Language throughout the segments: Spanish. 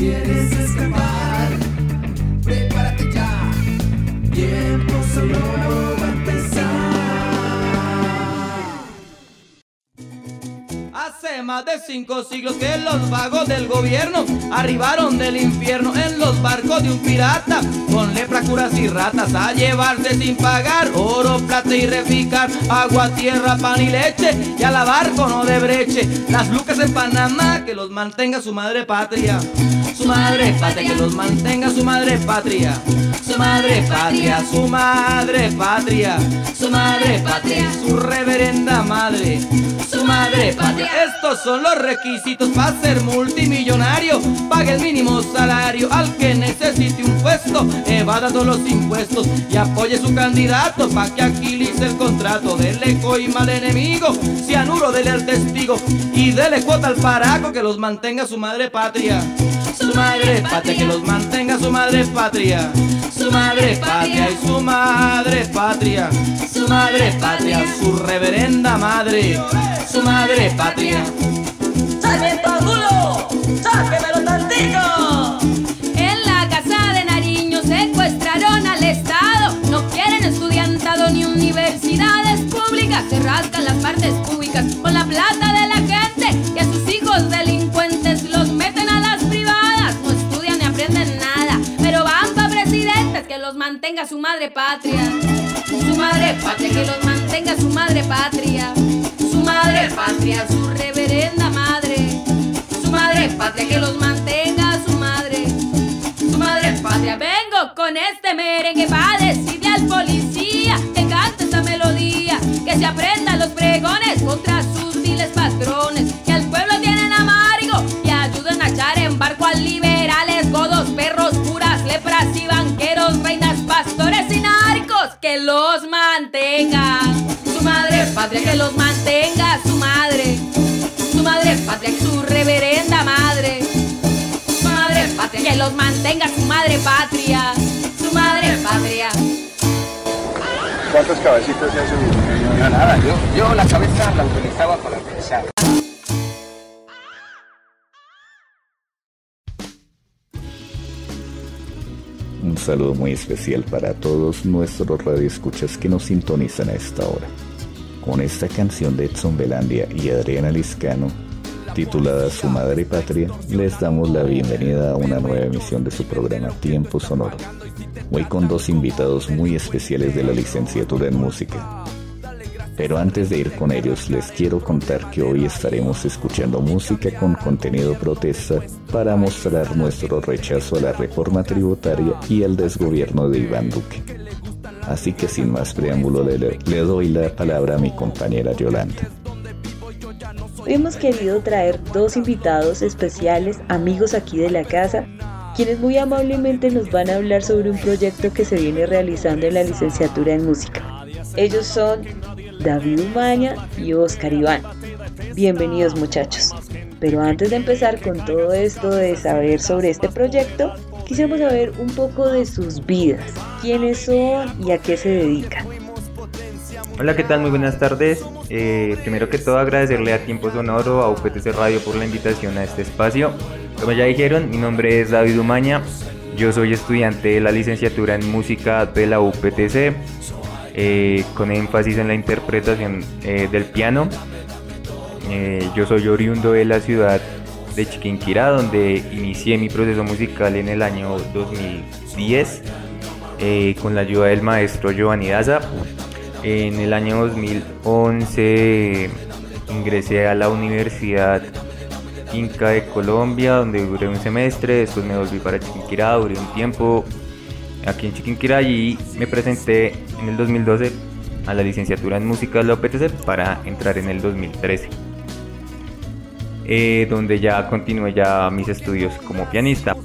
quieres escapar, prepárate ya. Tiempo sonoro va a empezar. Hace más de cinco siglos que los vagos del gobierno arribaron del infierno en los barcos de un pirata con lepra, curas y ratas a llevarse sin pagar oro, plata y reficar, agua, tierra, pan y leche y a la barco no de breche. Las lucas en Panamá que los mantenga su madre patria. Madre patria, que los mantenga su madre patria. Su madre patria, su madre patria. Su madre patria, su reverenda madre. Su madre patria. Estos son los requisitos para ser multimillonario. Pague el mínimo salario al que necesite un puesto. Evada todos los impuestos y apoye su candidato para que agilice el contrato. Dele coima al enemigo, cianuro dele al testigo y dele cuota al paraco que los mantenga su madre patria. Madre patria, que los mantenga su madre patria. Su madre patria y su madre patria. Su madre patria, su reverenda madre. Su madre patria. ¡Sarmiento Angulo! ¡Sáquemelo tantito! En la casa de Nariño secuestraron al Estado. No quieren estudiantado ni universidades públicas. Se rascan las partes públicas con la plata de los mantenga su madre patria. Su madre patria, que los mantenga su madre patria. Su madre patria, su reverenda madre. Su madre patria, que los mantenga su madre. Su madre patria. Vengo con este merengue para decirle al policía que cante esta melodía. Que se aprenda los pregones contra sus viles patrones. Que los mantenga. Su madre patria, que los mantenga su madre. Su madre patria, su reverenda madre. Su madre patria, que los mantenga su madre patria. Su madre patria. ¿Cuántos cabecitos se ha subido? Yo nada, yo, yo la cabeza la utilizaba para pensar. Un saludo muy especial para todos nuestros radioescuchas que nos sintonizan a esta hora. Con esta canción de Edson Belandia y Adriana Liscano, titulada Su Madre Patria, les damos la bienvenida a una nueva emisión de su programa Tiempo Sonoro. Hoy con dos invitados muy especiales de la licenciatura en música. Pero antes de ir con ellos, les quiero contar que hoy estaremos escuchando música con contenido protesta para mostrar nuestro rechazo a la reforma tributaria y el desgobierno de Iván Duque. Así que sin más preámbulo le, le doy la palabra a mi compañera Yolanda. Hemos querido traer dos invitados especiales, amigos aquí de la casa, quienes muy amablemente nos van a hablar sobre un proyecto que se viene realizando en la licenciatura en música. Ellos son David Umaña y Oscar Iván. Bienvenidos muchachos. Pero antes de empezar con todo esto de saber sobre este proyecto, quisiéramos saber un poco de sus vidas, quiénes son y a qué se dedican. Hola, ¿qué tal? Muy buenas tardes. Eh, primero que todo agradecerle a Tiempo Sonoro, a UPTC Radio por la invitación a este espacio. Como ya dijeron, mi nombre es David Umaña. Yo soy estudiante de la licenciatura en música de la UPTC, eh, con énfasis en la interpretación eh, del piano. Eh, yo soy oriundo de la ciudad de Chiquinquirá, donde inicié mi proceso musical en el año 2010 eh, con la ayuda del maestro Giovanni Daza. En el año 2011 ingresé a la Universidad Inca de Colombia, donde duré un semestre, después me volví para Chiquinquirá, duré un tiempo aquí en Chiquinquirá y me presenté en el 2012 a la licenciatura en música de la OPTC para entrar en el 2013, eh, donde ya continué ya mis estudios como pianista.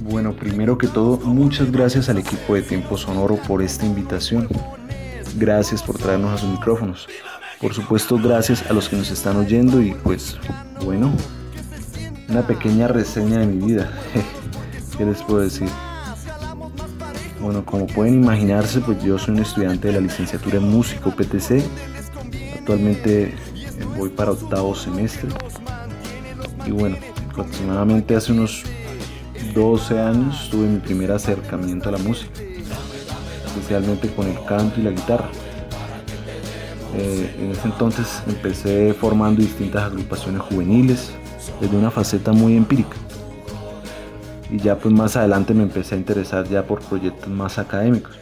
Bueno, primero que todo, muchas gracias al equipo de Tiempo Sonoro por esta invitación. Gracias por traernos a sus micrófonos. Por supuesto, gracias a los que nos están oyendo y pues, bueno, una pequeña reseña de mi vida. ¿Qué les puedo decir? Bueno, como pueden imaginarse, pues yo soy un estudiante de la licenciatura en música PTC. Actualmente voy para octavo semestre. Y bueno, aproximadamente hace unos 12 años tuve mi primer acercamiento a la música, especialmente con el canto y la guitarra. Eh, en ese entonces empecé formando distintas agrupaciones juveniles desde una faceta muy empírica. Y ya pues más adelante me empecé a interesar ya por proyectos más académicos.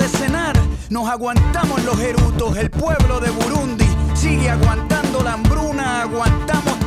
cenar, nos aguantamos los erutos. El pueblo de Burundi sigue aguantando la hambruna. Aguantamos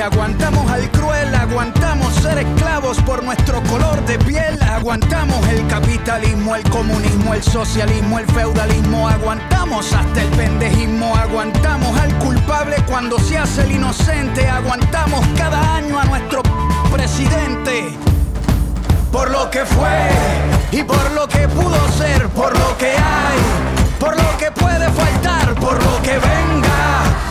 aguantamos al cruel. Aguantamos ser esclavos por nuestro color de piel. Aguantamos el capitalismo, el comunismo, el socialismo, el feudalismo. Aguantamos hasta el pendejismo. Aguantamos al culpable cuando se hace el inocente. Aguantamos cada año a nuestro presidente. Por lo que fue y por lo que pudo ser, por lo que hay, por lo que puede faltar, por lo que venga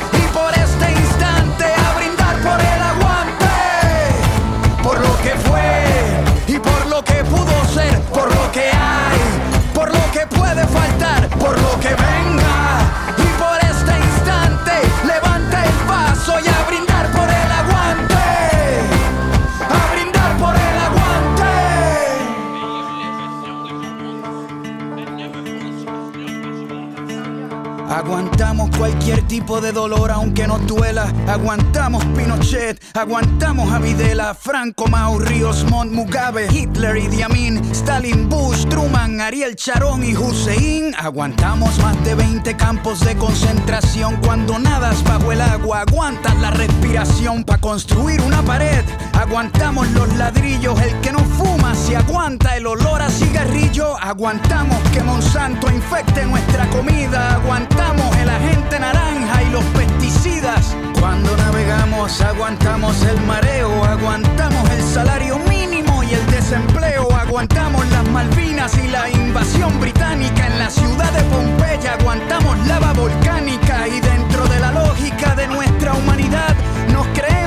cualquier tipo de dolor aunque nos duela. Aguantamos Pinochet, aguantamos a Videla, Franco, Mao, Ríos, Montt, Mugabe, Hitler, Idi Amin, Stalin, Bush, Truman, Ariel Sharon y Hussein. Aguantamos más de 20 campos de concentración cuando nadas bajo el agua. Aguantas la respiración para construir una pared. Aguantamos los ladrillos, el que no fuma si aguanta el olor a cigarrillo. Aguantamos que Monsanto infecte nuestra comida. Aguantamos el agente naranja y los pesticidas. Cuando navegamos aguantamos el mareo, aguantamos el salario mínimo y el desempleo. Aguantamos las Malvinas y la invasión británica en la ciudad de Pompeya. Aguantamos lava volcánica y dentro de la lógica de nuestra humanidad nos creemos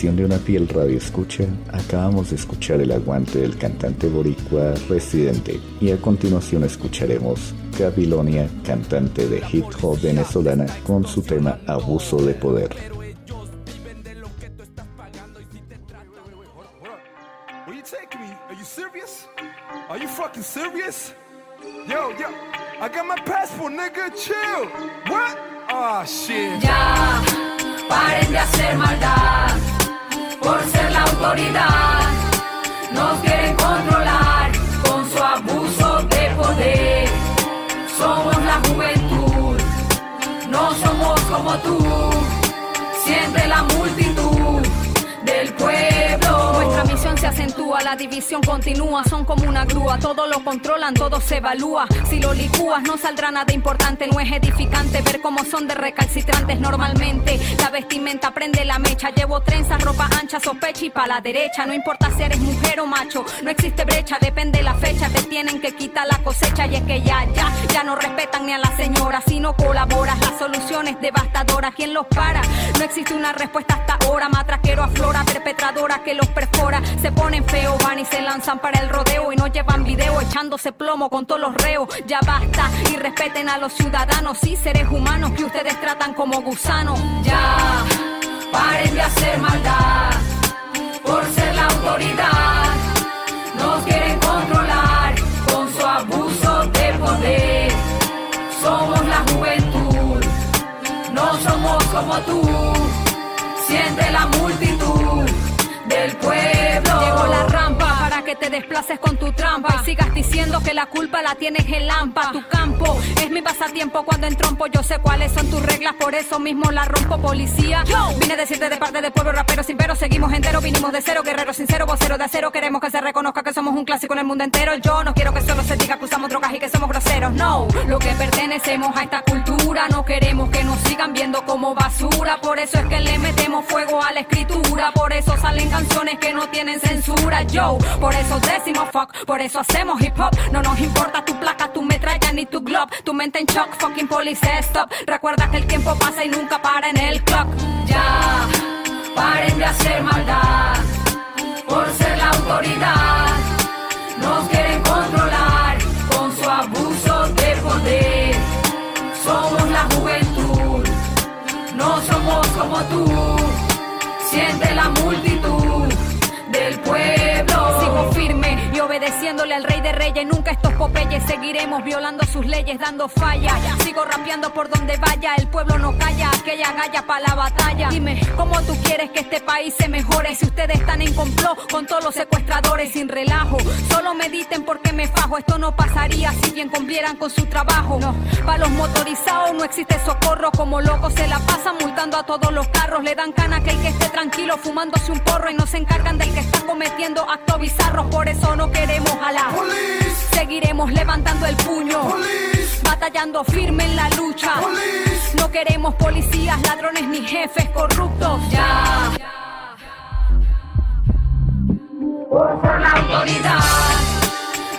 De una fiel radio escucha, acabamos de escuchar el aguante del cantante boricua residente y a continuación escucharemos Gabilonia, cantante de hip hop venezolana, con su tema Abuso de Poder. Ya, paren de hacer maldad Nos quieren controlar con su abuso de poder. Somos la juventud, no somos como tú. Siente la multitud acentúa, la división continúa, son como una grúa, todo lo controlan, todo se evalúa. Si lo licúas no saldrá nada importante, no es edificante ver cómo son de recalcitrantes normalmente. La vestimenta prende la mecha, llevo trenzas, ropa ancha, sospecha y pa' la derecha. No importa si eres mujer o macho, no existe brecha, depende la fecha, te tienen que quitar la cosecha y es que ya, ya, ya no respetan ni a la señora, si no colaboras, la solución es devastadora. ¿Quién los para? No existe una respuesta hasta ahora, matraquero aflora, perpetradora que los perfora, ponen feo, van y se lanzan para el rodeo y no llevan video echándose plomo con todos los reos. Ya basta y respeten a los ciudadanos y seres humanos que ustedes tratan como gusanos. Ya, paren de hacer maldad por ser la autoridad. Nos quieren controlar con su abuso de poder. Somos la juventud, no somos como tú. Siente la multitud del pueblo. Llegó la para que te desplaces con tu trampa y sigas diciendo que la culpa la tienes en Lampa. Tu campo es mi pasatiempo cuando entrompo. Yo sé cuáles son tus reglas, por eso mismo la rompo, policía. Vine a decirte de parte del pueblo rapero sin pero, seguimos entero, vinimos de cero, guerrero sincero, vocero de acero. Queremos que se reconozca que somos un clásico en el mundo entero. Yo no quiero que solo se diga que usamos drogas y que somos groseros. No, lo que pertenecemos a esta cultura, no queremos que nos sigan viendo como basura. Por eso es que le metemos fuego a la escritura, por eso salen canciones que no tienen censura. Yo, por eso decimos fuck, por eso hacemos hip hop. No nos importa tu placa, tu metralla ni tu glob. Tu mente en shock, fucking police stop. Recuerda que el tiempo pasa y nunca para en el clock. Ya, paren de hacer maldad por ser la autoridad. Nos quieren controlar con su abuso de poder. Somos la juventud, no somos como tú. Siente la multitud del pueblo. Obedeciéndole al rey de reyes. Nunca estos popeyes seguiremos violando sus leyes, dando falla. Sigo rapeando por donde vaya. El pueblo no calla, aquella galla para la batalla. Dime, ¿cómo tú quieres que este país se mejore? Si ustedes están en complot con todos los secuestradores sin relajo. Solo mediten porque me fajo. Esto no pasaría si bien cumplieran con su trabajo. No, para los motorizados no existe socorro. Como locos se la pasan multando a todos los carros. Le dan cana a aquel que esté tranquilo fumándose un porro y no se encargan del que está cometiendo actos bizarros. Por eso no queremos a la Seguiremos levantando el puño, batallando firme en la lucha. No queremos policías, ladrones ni jefes corruptos. Ya. Por la autoridad,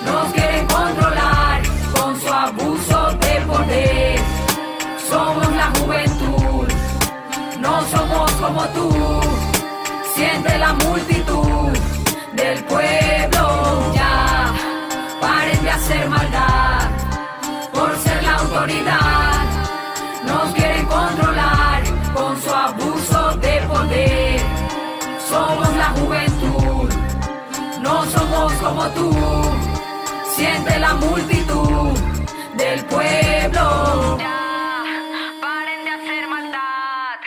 nos quieren controlar con su abuso de poder. Somos la juventud, no somos como tú. Siente la multitud autoridad. Nos quieren controlar con su abuso de poder. Somos la juventud, no somos como tú. Siente la multitud del pueblo. Paren de hacer maldad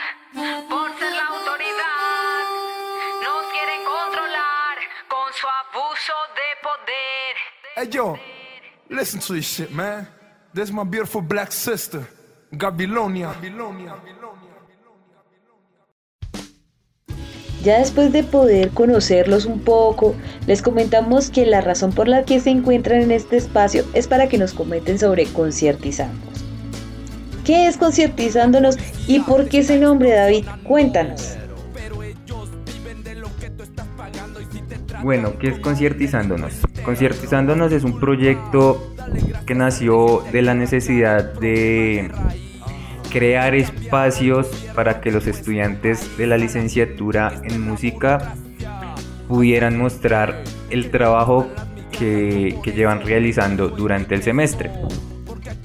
por ser la autoridad. Nos quieren controlar con su abuso de poder. Hey yo, listen to this shit, man. This is my beautiful black sister, Gabilonia. Ya después de poder conocerlos un poco, les comentamos que la razón por la que se encuentran en este espacio es para que nos comenten sobre Conciertizándonos. ¿Qué es Conciertizándonos y por qué ese nombre, David? Cuéntanos. Bueno, ¿qué es Conciertizándonos? Conciertizándonos es un proyecto que nació de la necesidad de crear espacios para que los estudiantes de la licenciatura en música pudieran mostrar el trabajo que, que llevan realizando durante el semestre.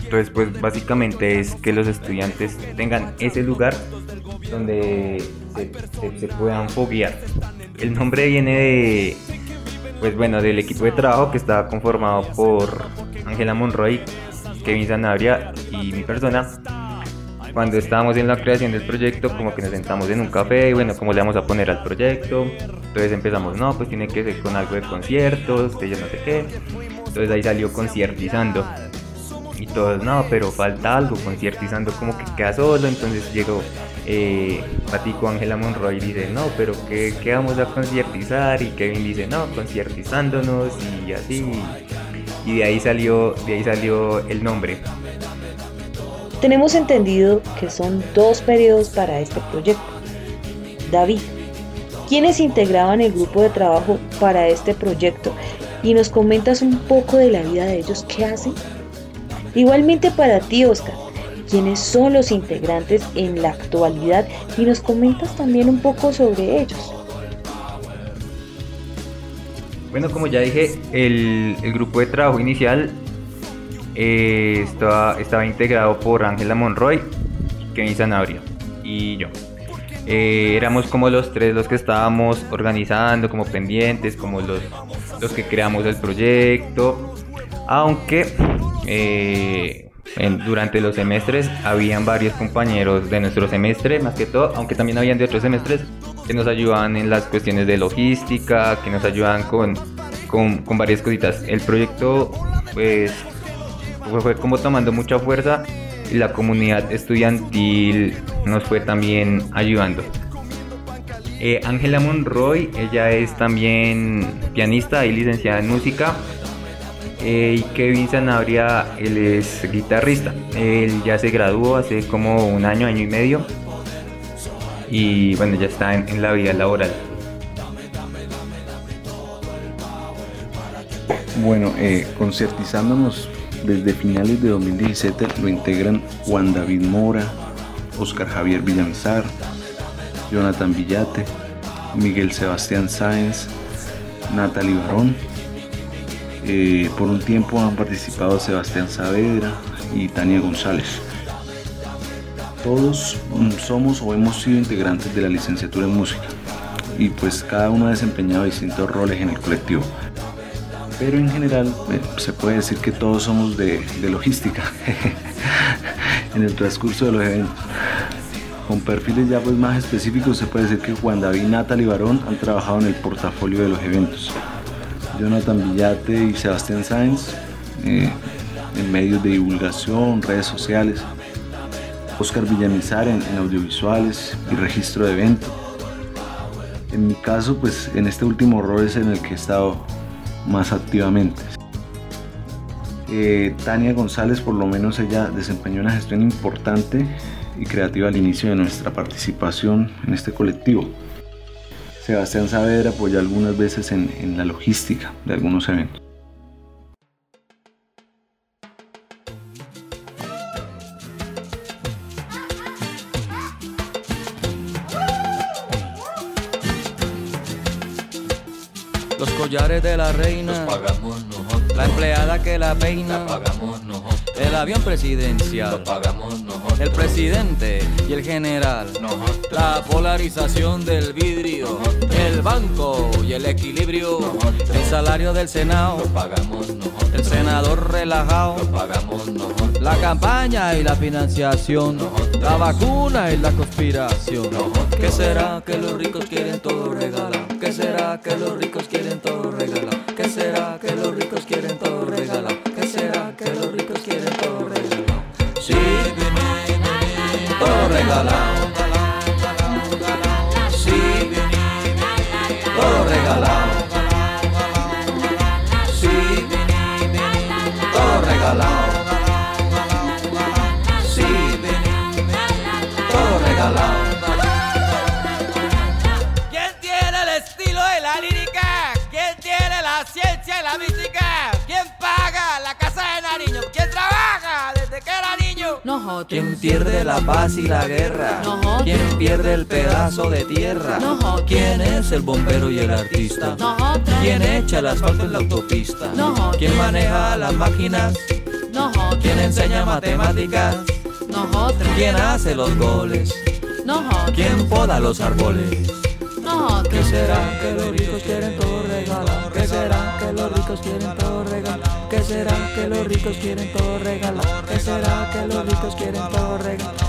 Entonces, pues básicamente es que los estudiantes tengan ese lugar donde se, se- puedan foguear. El nombre viene de, pues bueno, del equipo de trabajo que estaba conformado por Ángela Monroy, Kevin Sanabria y mi persona. Cuando estábamos en la creación del proyecto, como que nos sentamos en un café y bueno, ¿cómo le vamos a poner al proyecto? Entonces empezamos, no, pues tiene que ser con algo de conciertos, que yo no sé qué. Entonces ahí salió conciertizando. Y todos, no, pero falta algo, conciertizando como que queda solo. Entonces llegó eh, Ángela Monroy dice, no, pero ¿qué, qué vamos a conciertizar? Y Kevin dice, no, conciertizándonos y así. Y de ahí salió, de ahí salió el nombre. Tenemos entendido que son dos periodos para este proyecto. David, ¿quiénes integraban el grupo de trabajo para este proyecto? Y nos comentas un poco de la vida de ellos, ¿qué hacen? Igualmente para ti, Oscar, ¿quiénes son los integrantes en la actualidad? Y nos comentas también un poco sobre ellos. Bueno, como ya dije, el, grupo de trabajo inicial eh, estaba, estaba integrado por Ángela Monroy, Kevin Sanabria y yo. Eh, éramos como los tres los que estábamos organizando, como pendientes, como los, los que creamos el proyecto. Aunque eh, en- durante los semestres habían varios compañeros de nuestro semestre, más que todo, aunque también habían de otros semestres, que nos ayudaban en las cuestiones de logística, que nos ayudaban con, con, con varias cositas. El proyecto, pues, fue, fue como tomando mucha fuerza y la comunidad estudiantil nos fue también ayudando. Eh, Ángela Monroy, ella es también pianista y licenciada en música. Eh, Kevin Sanabria, él es guitarrista. Él ya se graduó hace como un año, año y medio. Y bueno, ya está en, en la vida laboral. Bueno, eh, conciertizándonos desde finales de 2017 lo integran Juan David Mora, Oscar Javier Villamizar, Jonathan Villate, Miguel Sebastián Sáenz, Natalie Barón. Eh, por un tiempo han participado Sebastián Saavedra y Tania González. Todos mm, somos o hemos sido integrantes de la licenciatura en música y pues cada uno ha desempeñado distintos roles en el colectivo. Pero en general eh, se puede decir que todos somos de, logística en el transcurso de los eventos. Con perfiles ya pues más específicos se puede decir que Juan David, Natalie y Barón han trabajado en el portafolio de los eventos. Jonathan Villate y Sebastián Sáenz eh, en medios de divulgación, redes sociales. Oscar Villamizar en, audiovisuales y registro de eventos. En mi caso, pues en este último rol es en el que he estado más activamente. Eh, Tania González, por lo menos ella desempeñó una gestión importante y creativa al inicio de nuestra participación en este colectivo. Sebastián Saavedra apoyó algunas veces en, en la logística de algunos eventos. Los collares de la reina pagamos nosotros. La empleada que la peina pagamos nosotros. El avión presidencial pagamos. El presidente y el general. La polarización del vidrio. El banco y el equilibrio. El salario del senado. Pagamos. El senador relajado. Pagamos. La campaña y la financiación. La vacuna y la conspiración. ¿Qué será que los ricos quieren todo regalar? ¿Qué será que los ricos quieren todo regalar? ¿Qué será que los ricos quieren todo regalar? Todo regalado. otro. Quien pierde la paz y la guerra. Nosotros. Quien pierde el pedazo de tierra. Nosotros. Quien es el bombero y el artista. Nosotros. Quien echa el asfalto en la autopista. Nosotros. Quien maneja las máquinas. Nosotros. Quien enseña matemáticas. Nosotros. Quien hace los goles. Nosotros. Quien poda los árboles. Nosotros. ¿Qué será que los ricos quieren todo regalar? Qué será que los ricos quieren todo regalar? ¿Qué será que los ricos quieren todo regalar? ¿Qué será que los ricos quieren todo regalar?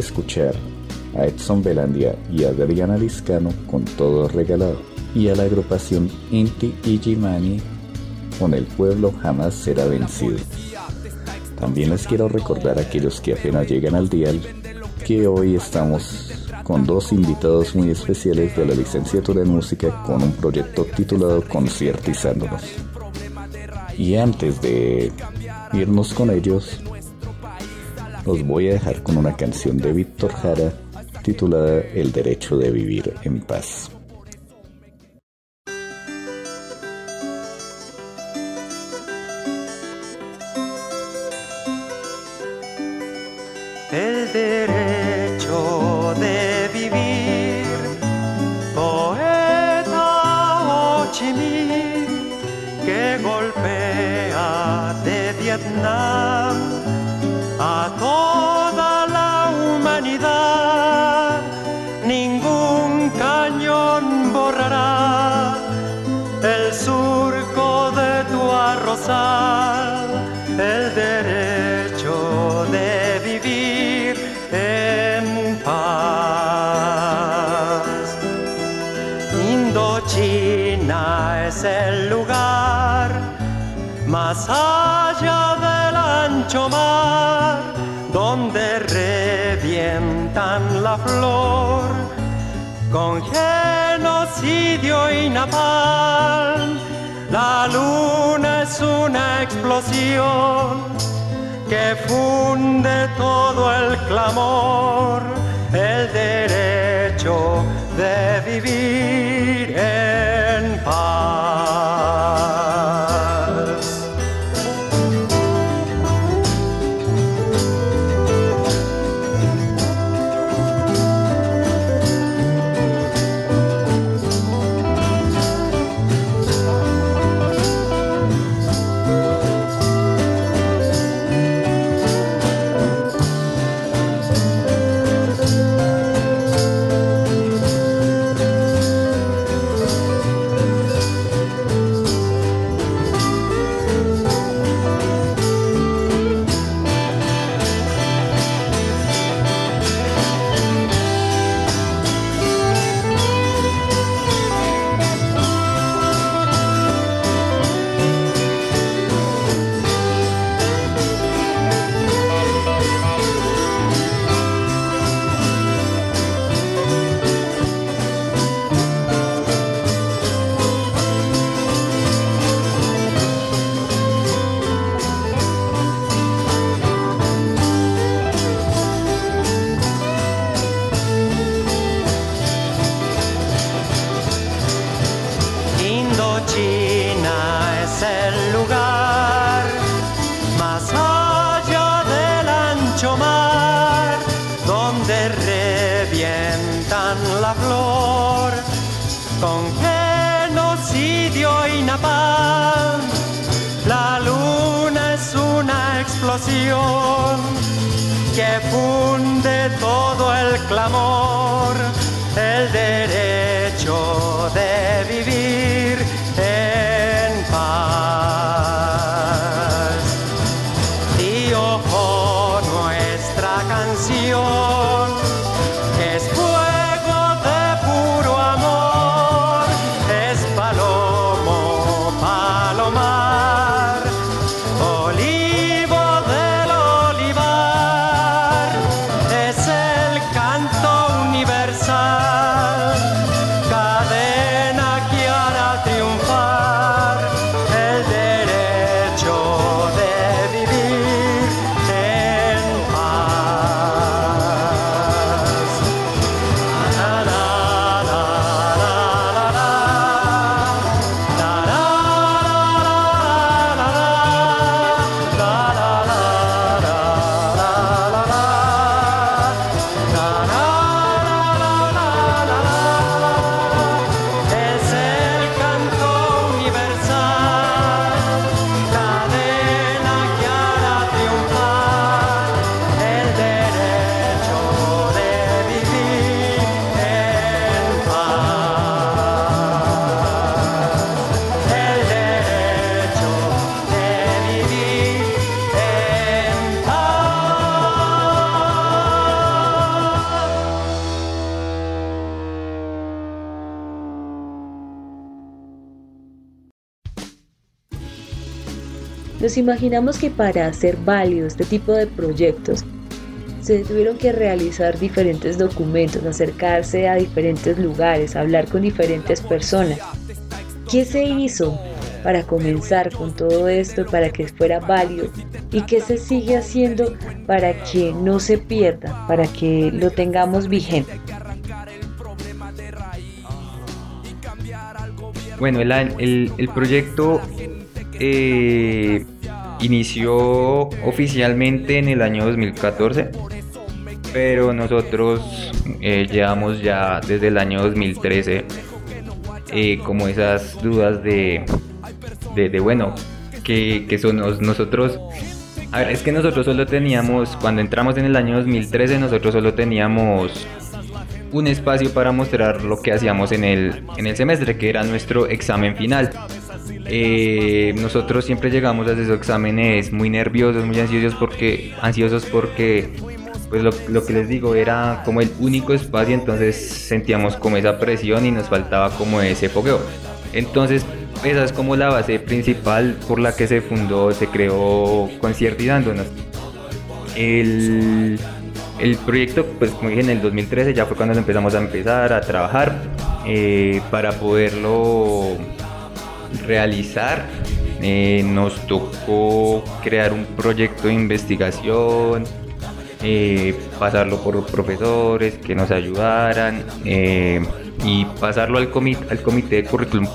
Escuchar a Edson Belandia y a Adriana Liscano con Todo Regalado y a la agrupación Inti Ijimani con El Pueblo Jamás Será Vencido. También les quiero recordar a aquellos que apenas llegan al dial que hoy estamos con dos invitados muy especiales de la licenciatura en música con un proyecto titulado Conciertizándonos. Y antes de irnos con ellos, los voy a dejar con una canción de Víctor Jara titulada El derecho de vivir en paz. El Imaginamos que para hacer válido este tipo de proyectos se tuvieron que realizar diferentes documentos, acercarse a diferentes lugares, hablar con diferentes personas. ¿Qué se hizo para comenzar con todo esto, para que fuera válido? ¿Y qué se sigue haciendo para que no se pierda, para que lo tengamos vigente? Bueno, el, el, el proyecto eh, inició oficialmente en el año 2014, pero nosotros eh, llevamos ya desde el año 2013 eh, como esas dudas de, de, de bueno, que, que son nosotros a ver, es que nosotros solo teníamos, cuando entramos en el año 2013, nosotros solo teníamos un espacio para mostrar lo que hacíamos en el, en el semestre, que era nuestro examen final. Eh, nosotros siempre llegamos a esos exámenes muy nerviosos, muy ansiosos porque, ansiosos porque pues lo, lo, que les digo era como el único espacio, entonces sentíamos como esa presión y nos faltaba como ese fogueo. Entonces esa es como la base principal por la que se fundó, se creó Conciertizándonos. El, el proyecto, pues como dije, en el 2013 ya fue cuando empezamos a empezar a trabajar eh, para poderlo realizar. Eh, nos tocó crear un proyecto de investigación, eh, pasarlo por profesores que nos ayudaran y pasarlo al, comité, al comité de currículum.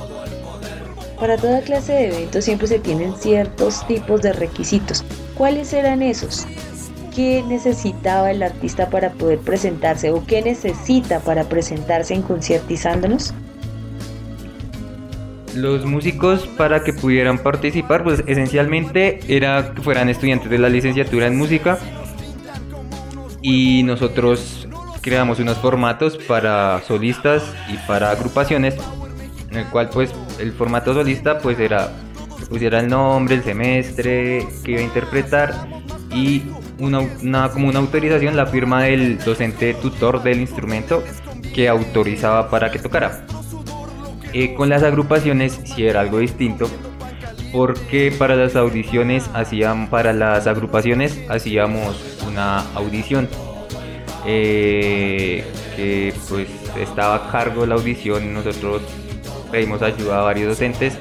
Para toda clase de eventos siempre se tienen ciertos tipos de requisitos. ¿Cuáles eran esos? ¿Qué necesitaba el artista para poder presentarse o qué necesita para presentarse en Conciertizándonos? Los músicos para que pudieran participar, pues esencialmente era que fueran estudiantes de la licenciatura en música y nosotros creamos unos formatos para solistas y para agrupaciones en el cual pues el formato solista pues era pusiera el nombre, el semestre que iba a interpretar y una, como una autorización la firma del docente tutor del instrumento que autorizaba para que tocara. Eh, con las agrupaciones sí era algo distinto porque para las audiciones hacían para las agrupaciones hacíamos una audición eh, que pues estaba a cargo de la audición nosotros pedimos ayuda a varios docentes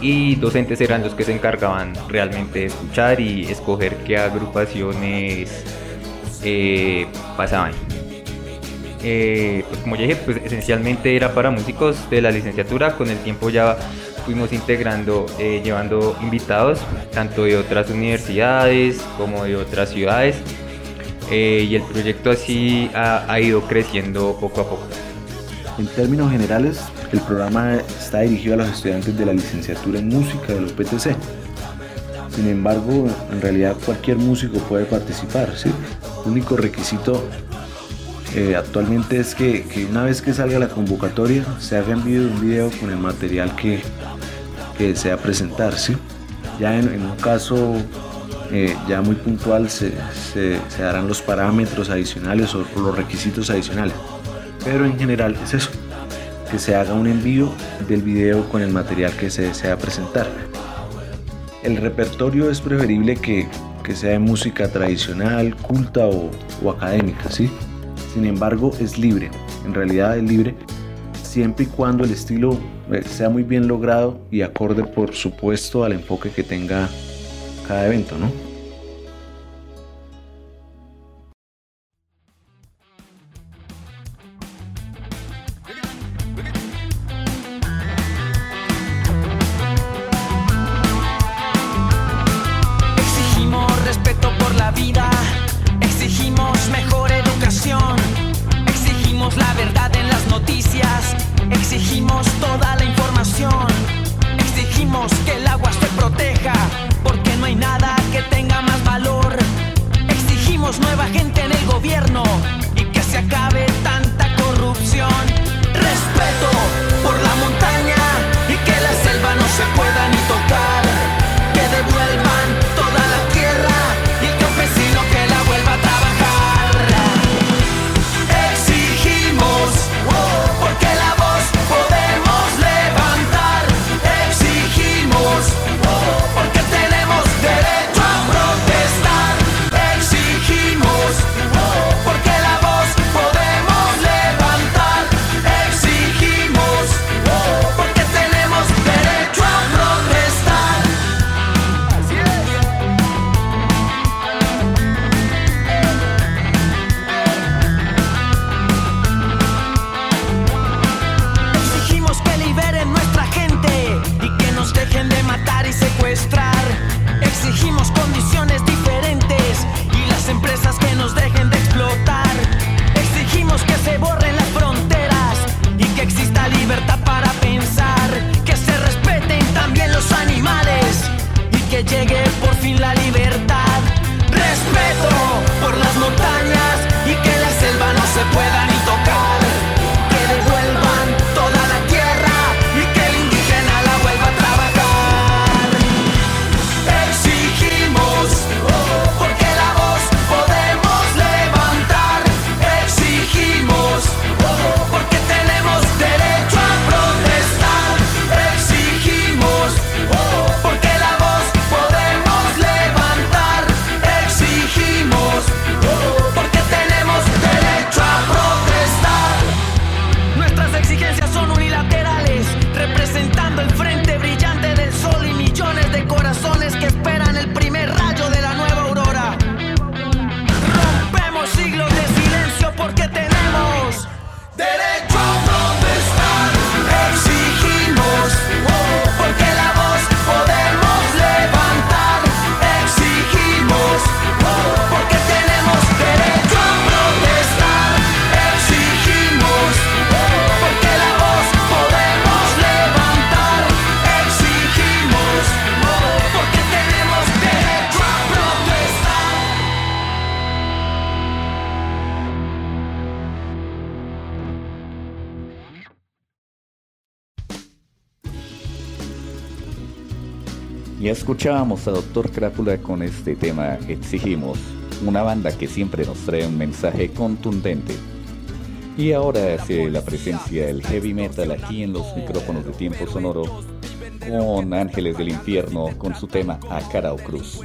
y docentes eran los que se encargaban realmente de escuchar y escoger qué agrupaciones eh, pasaban. Eh, pues como ya dije, pues esencialmente era para músicos de la licenciatura, con el tiempo ya fuimos integrando, eh, llevando invitados, tanto de otras universidades como de otras ciudades, eh, y el proyecto así ha, ha ido creciendo poco a poco. En términos generales, el programa está dirigido a los estudiantes de la licenciatura en música de los PTC. Sin embargo, en realidad cualquier músico puede participar. ¿sí? El único requisito eh, actualmente es que, una vez que salga la convocatoria se haga envío un video con el material que, que desea presentar. Ya en, un caso eh, ya muy puntual se, darán los parámetros adicionales o los requisitos adicionales. Pero en general es eso que se haga un envío del video con el material que se desea presentar. El repertorio es preferible que, que sea de música tradicional, culta o, o, académica, ¿sí? Sin embargo, es libre, en realidad es libre, siempre y cuando el estilo eh, sea muy bien logrado y acorde, por supuesto, al enfoque que tenga cada evento, ¿no? Ya escuchábamos a Doctor Crápula con este tema Exigimos, una banda que siempre nos trae un mensaje contundente. Y ahora hace la presencia del heavy metal aquí en los micrófonos de tiempo sonoro con Ángeles del Infierno con su tema A Cara o Cruz.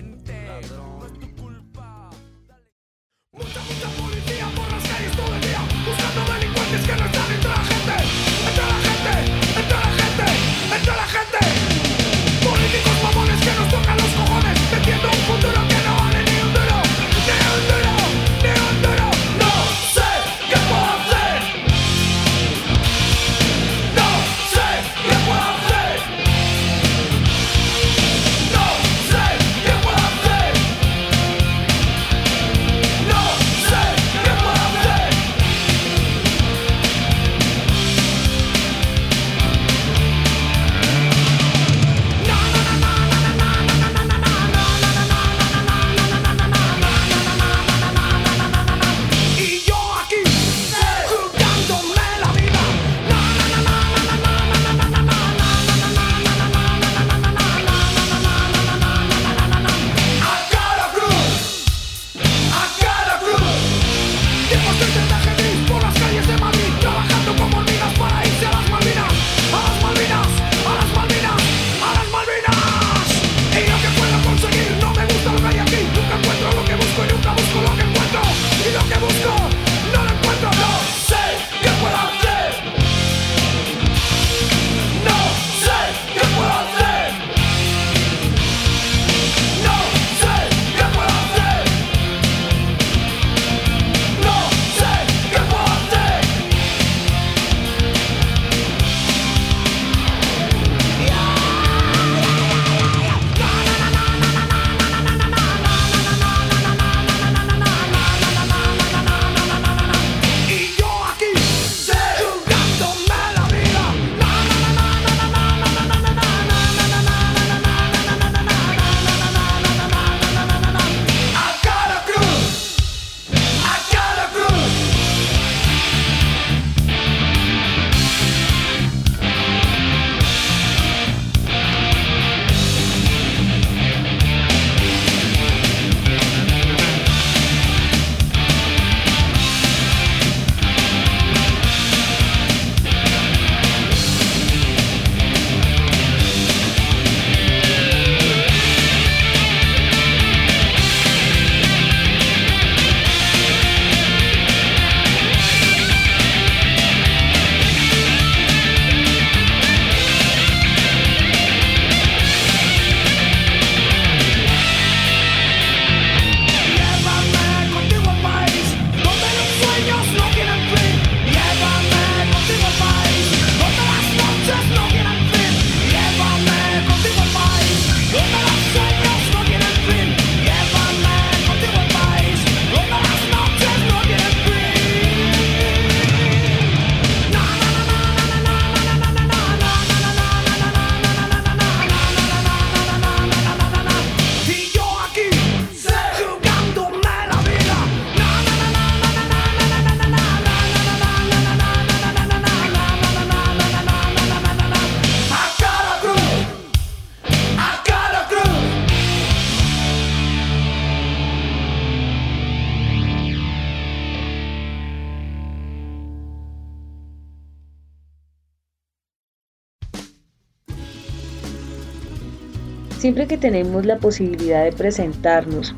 Siempre que tenemos la posibilidad de presentarnos,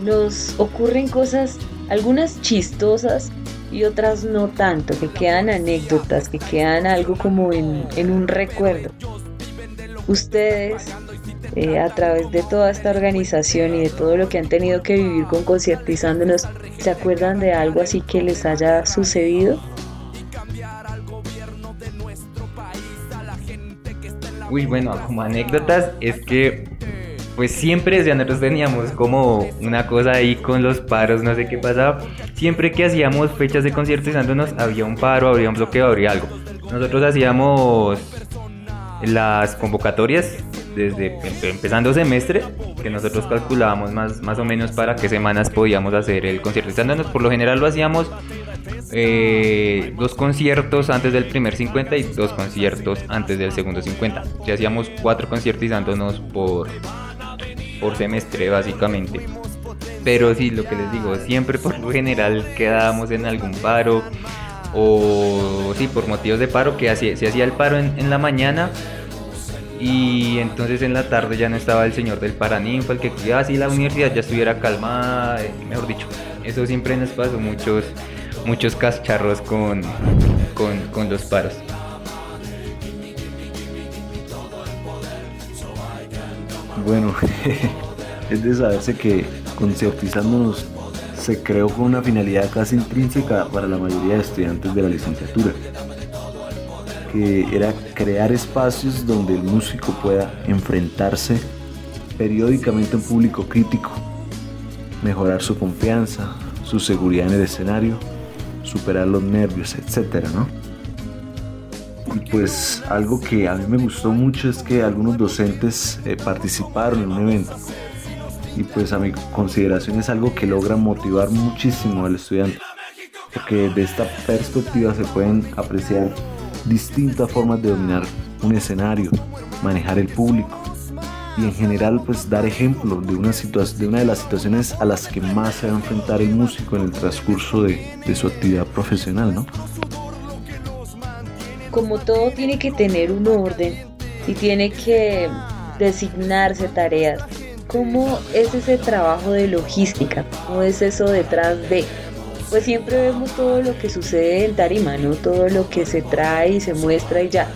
nos ocurren cosas, algunas chistosas y otras no tanto, que quedan anécdotas, que quedan algo como en, un recuerdo. Ustedes, eh, a través de toda esta organización y de todo lo que han tenido que vivir con ¿se acuerdan de algo así que les haya sucedido? Uy, bueno, como anécdotas es que pues siempre, ya nosotros teníamos como una cosa ahí con los paros, no sé qué pasaba. Siempre que hacíamos fechas de conciertizándonos había un paro, habría un bloqueo, habría algo. Nosotros hacíamos las convocatorias desde empezando semestre, que nosotros calculábamos más, más o menos para qué semanas podíamos hacer el conciertizándonos. Por lo general lo hacíamos eh, dos conciertos antes del primer 50 y dos conciertos antes del segundo 50. O hacíamos cuatro conciertizándonos por, por semestre básicamente. Pero sí, lo que les digo, siempre por lo general quedábamos en algún paro o sí, por motivos de paro, que hacía, se hacía el paro en, en, la mañana y entonces en la tarde ya no estaba el señor del paraninfo, el que cuidaba así la universidad ya estuviera calmada, eh, mejor dicho, eso siempre nos pasó muchos, muchos cacharros con, con, con los paros. Bueno, es de saberse que conciertizándonos se creó con una finalidad casi intrínseca para la mayoría de estudiantes de la licenciatura, que era crear espacios donde el músico pueda enfrentarse periódicamente a un público crítico, mejorar su confianza, su seguridad en el escenario, superar los nervios, etc. ¿no? Y pues algo que a mí me gustó mucho es que algunos docentes eh, participaron en un evento y pues a mi consideración es algo que logra motivar muchísimo al estudiante porque de esta perspectiva se pueden apreciar distintas formas de dominar un escenario, manejar el público y en general pues dar ejemplo de una, de, una de las situaciones a las que más se va a enfrentar el músico en el transcurso de, de su actividad profesional, ¿no? Como todo tiene que tener un orden y tiene que designarse tareas, ¿cómo es ese trabajo de logística? ¿Cómo es eso detrás de? Pues siempre vemos todo lo que sucede en tarima, ¿no? Todo lo que se trae y se muestra y ya,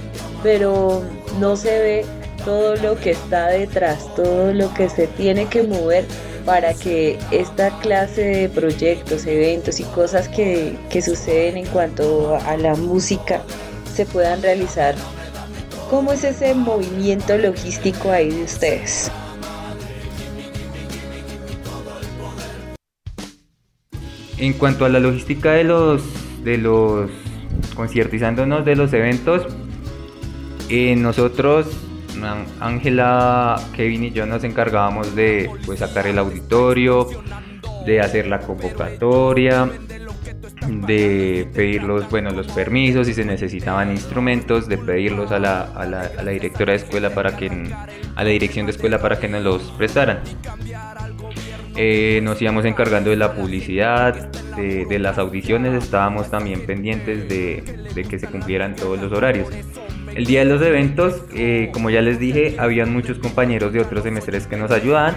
pero no se ve todo lo que está detrás, todo lo que se tiene que mover para que esta clase de proyectos, eventos y cosas que, que suceden en cuanto a la música se puedan realizar. ¿Cómo es ese movimiento logístico ahí de ustedes? En cuanto a la logística de los de los conciertizándonos de los eventos, eh, nosotros Ángela, Kevin y yo nos encargábamos de pues, sacar el auditorio, de hacer la convocatoria, de pedir los, bueno, los permisos, si se necesitaban instrumentos, de pedirlos a la, a la, a la directora de escuela para que, a la dirección de escuela para que nos los prestaran. Eh, nos íbamos encargando de la publicidad, de, las audiciones, estábamos también pendientes de, que se cumplieran todos los horarios. El día de los eventos, eh, como ya les dije, habían muchos compañeros de otros semestres que nos ayudaban,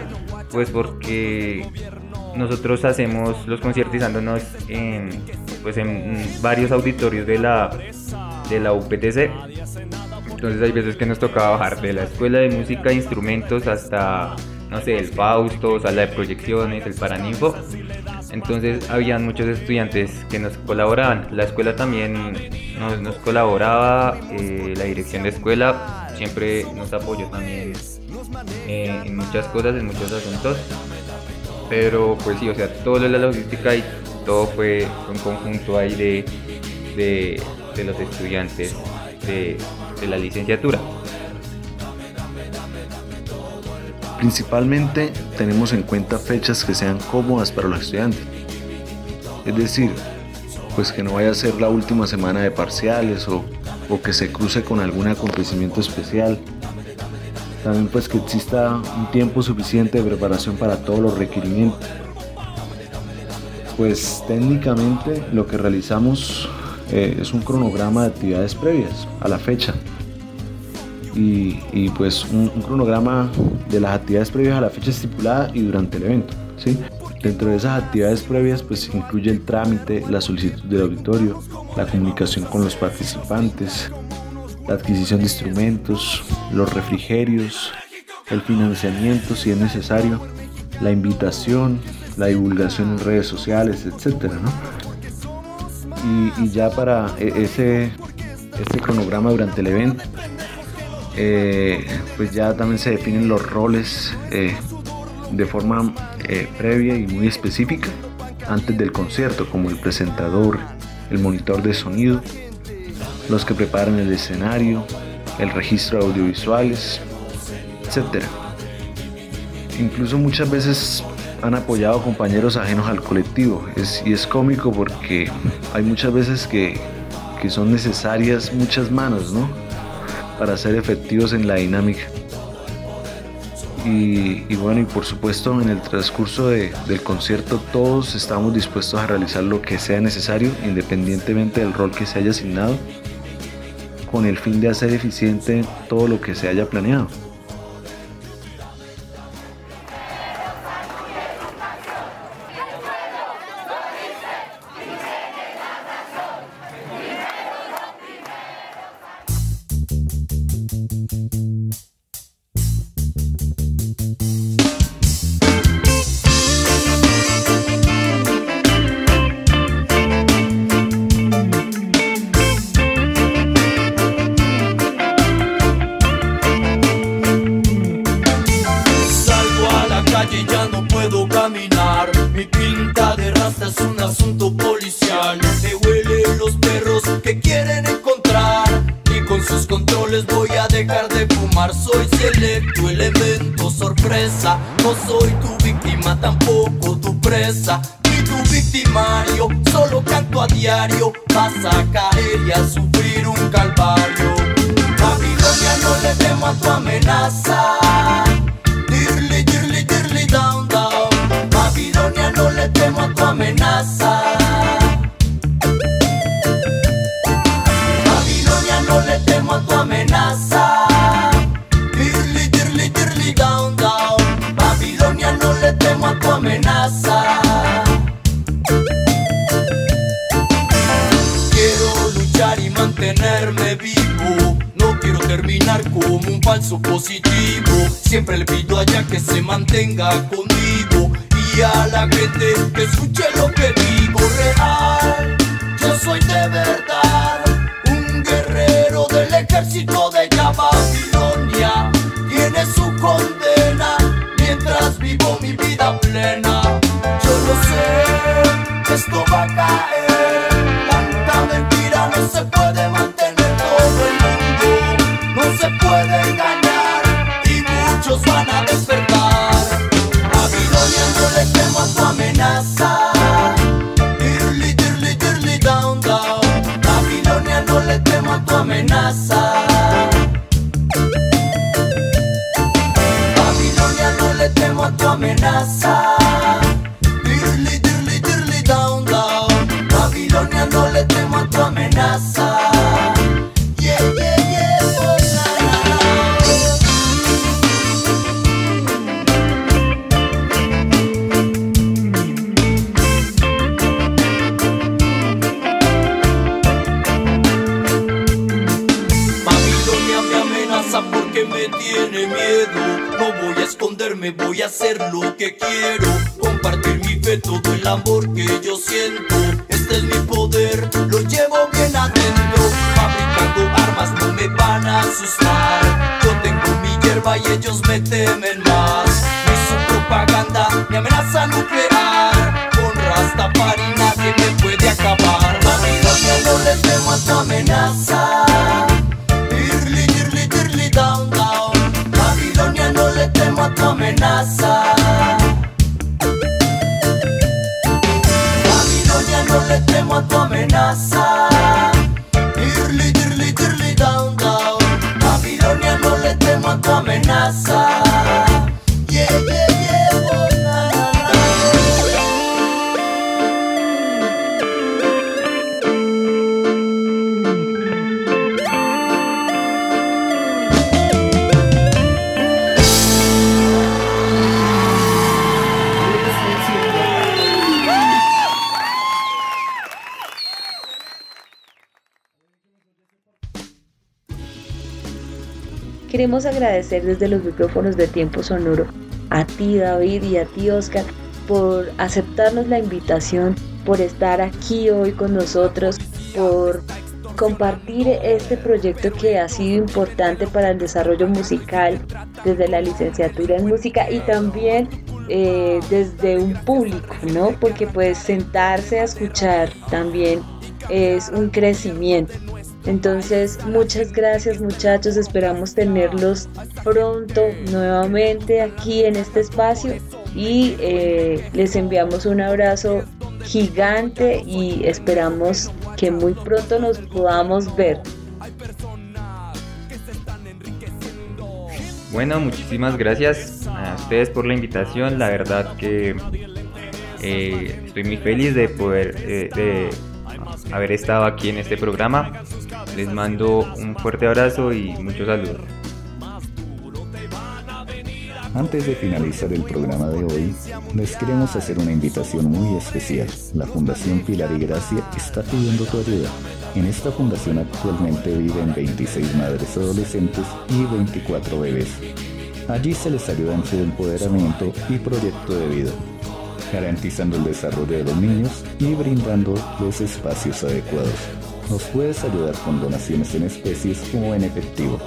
pues porque nosotros hacemos los conciertizándonos en, pues en varios auditorios de la, de la UPTC. Entonces hay veces que nos tocaba bajar de la escuela de música e instrumentos hasta no sé, el Fausto, sala de proyecciones, el Paraninfo. Entonces habían muchos estudiantes que nos colaboraban. La escuela también nos, colaboraba, eh, la dirección de escuela siempre nos apoyó también eh, en muchas cosas, en muchos asuntos. Pero pues sí, o sea, todo lo de la logística y todo fue un conjunto ahí de, de, los estudiantes de la licenciatura. Principalmente tenemos en cuenta fechas que sean cómodas para los estudiantes. Es decir, pues que no vaya a ser la última semana de parciales o, o que se cruce con algún acontecimiento especial. También pues que exista un tiempo suficiente de preparación para todos los requerimientos. Pues técnicamente lo que realizamos eh, es un cronograma de actividades previas a la fecha y, pues un, cronograma de las actividades previas a la fecha estipulada y durante el evento. ¿sí? Dentro de esas actividades previas pues incluye el trámite, la solicitud del auditorio, la comunicación con los participantes, la adquisición de instrumentos, los refrigerios, el financiamiento si es necesario, la invitación, la divulgación en redes sociales, etcétera, ¿no? y, y, ya para e, ese, este cronograma durante el evento, eh, pues ya también se definen los roles eh, de forma eh, previa y muy específica antes del concierto, como el presentador, el monitor de sonido, los que preparan el escenario, el registro de audiovisuales, etc. Incluso muchas veces han apoyado compañeros ajenos al colectivo y es cómico porque hay muchas veces que, que son necesarias muchas manos ¿no? Para ser efectivos en la dinámica. Y, bueno, y por supuesto en el transcurso de, del concierto todos estamos dispuestos a realizar lo que sea necesario, independientemente del rol que se haya asignado, con el fin de hacer eficiente todo lo que se haya planeado. Desde los micrófonos de Tiempo Sonoro a ti David y a ti Oscar por aceptarnos la invitación, por estar aquí hoy con nosotros, por compartir este proyecto que ha sido importante para el desarrollo musical desde la licenciatura en música y también eh, desde un público, ¿no? Porque pues sentarse a escuchar también es un crecimiento. Entonces, muchas gracias muchachos, esperamos tenerlos pronto nuevamente aquí en este espacio y eh, les enviamos un abrazo gigante y esperamos que muy pronto nos podamos ver. Bueno, muchísimas gracias a ustedes por la invitación. La verdad que eh, estoy muy feliz de poder eh, de haber estado aquí en este programa. Les mando un fuerte abrazo y muchos saludos. Antes de finalizar el programa de hoy, les queremos hacer una invitación muy especial. La Fundación Pilar y Gracia está pidiendo tu ayuda. En esta fundación actualmente viven 26 madres adolescentes y 24 bebés. Allí se les ayuda en su empoderamiento y proyecto de vida, garantizando el desarrollo de los niños y brindando los espacios adecuados. Nos puedes ayudar con donaciones en especies o en efectivo.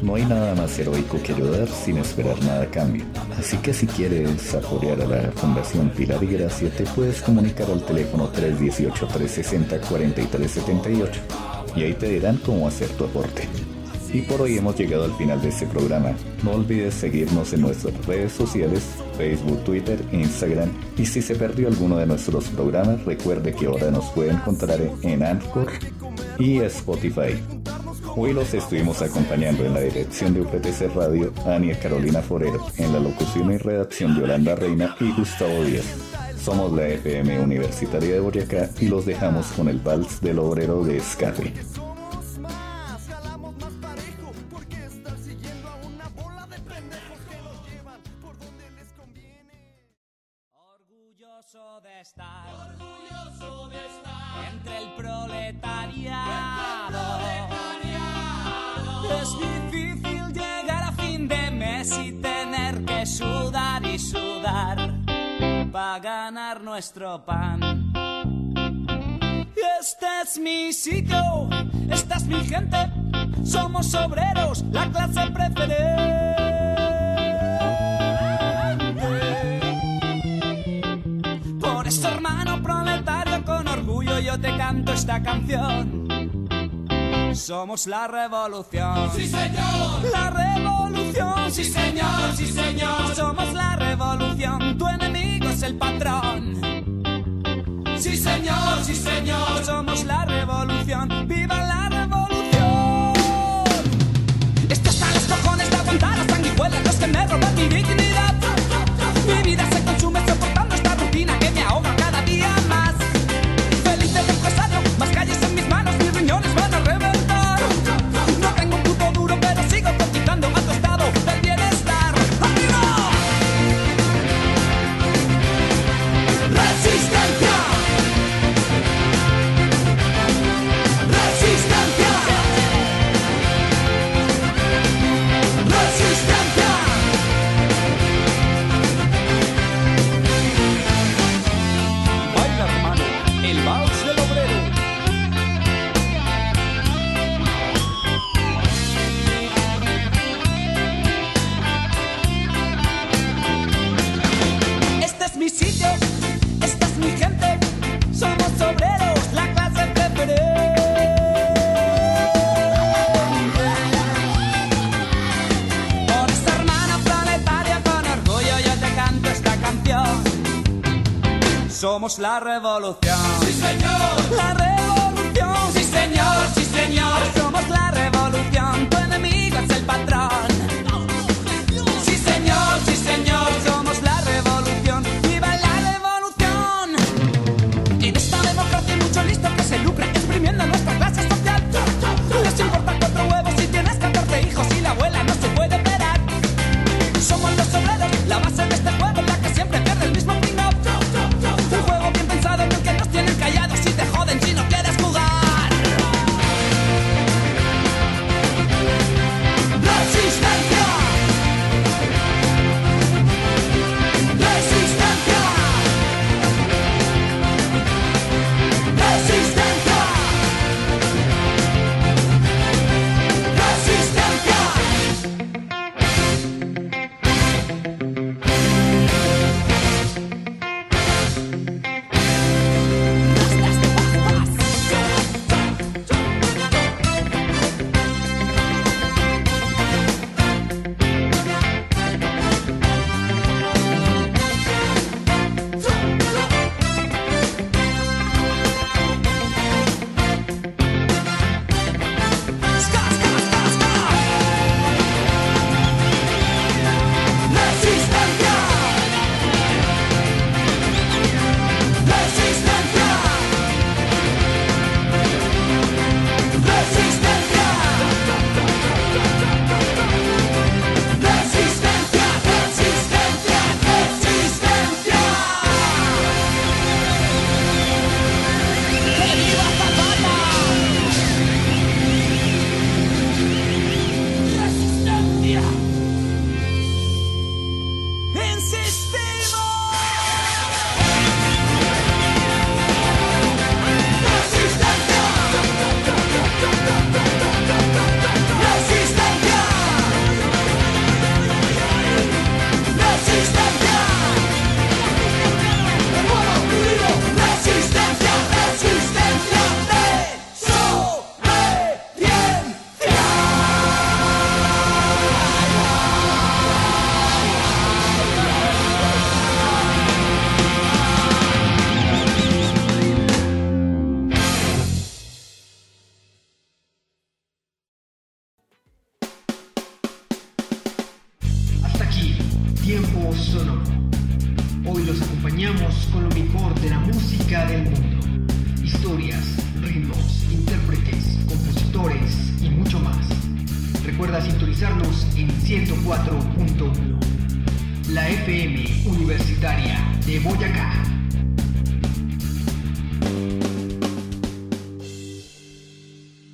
No hay nada más heroico que ayudar sin esperar nada a cambio. Así que si quieres apoyar a la Fundación Pilar y Gracia, te puedes comunicar al teléfono 318-360-4378 y ahí te dirán cómo hacer tu aporte. Y por hoy hemos llegado al final de este programa. No olvides seguirnos en nuestras redes sociales, Facebook, Twitter, Instagram. Y si se perdió alguno de nuestros programas, recuerde que ahora nos puede encontrar en Anchor y Spotify. Hoy los estuvimos acompañando en la dirección de UPTC Radio, Ania Carolina Forero, en la locución y redacción de Yolanda Reina y Gustavo Díaz. Somos la FM Universitaria de Boyacá y los dejamos con el vals del obrero de Escape. Ganar nuestro pan. Este es mi sitio, esta es mi gente, somos obreros, la clase preferente. Por eso, hermano proletario, con orgullo yo te canto esta canción. Somos la revolución. Sí, señor. La revolución. Sí, señor, sí, señor. Somos la revolución. Tu enemigo es el patrón. Sí, señor, sí, señor. Somos la revolución. ¡Viva la revolución! Esto está los cojones de aguantar las sanguijuelas, los que me roban mi dignidad.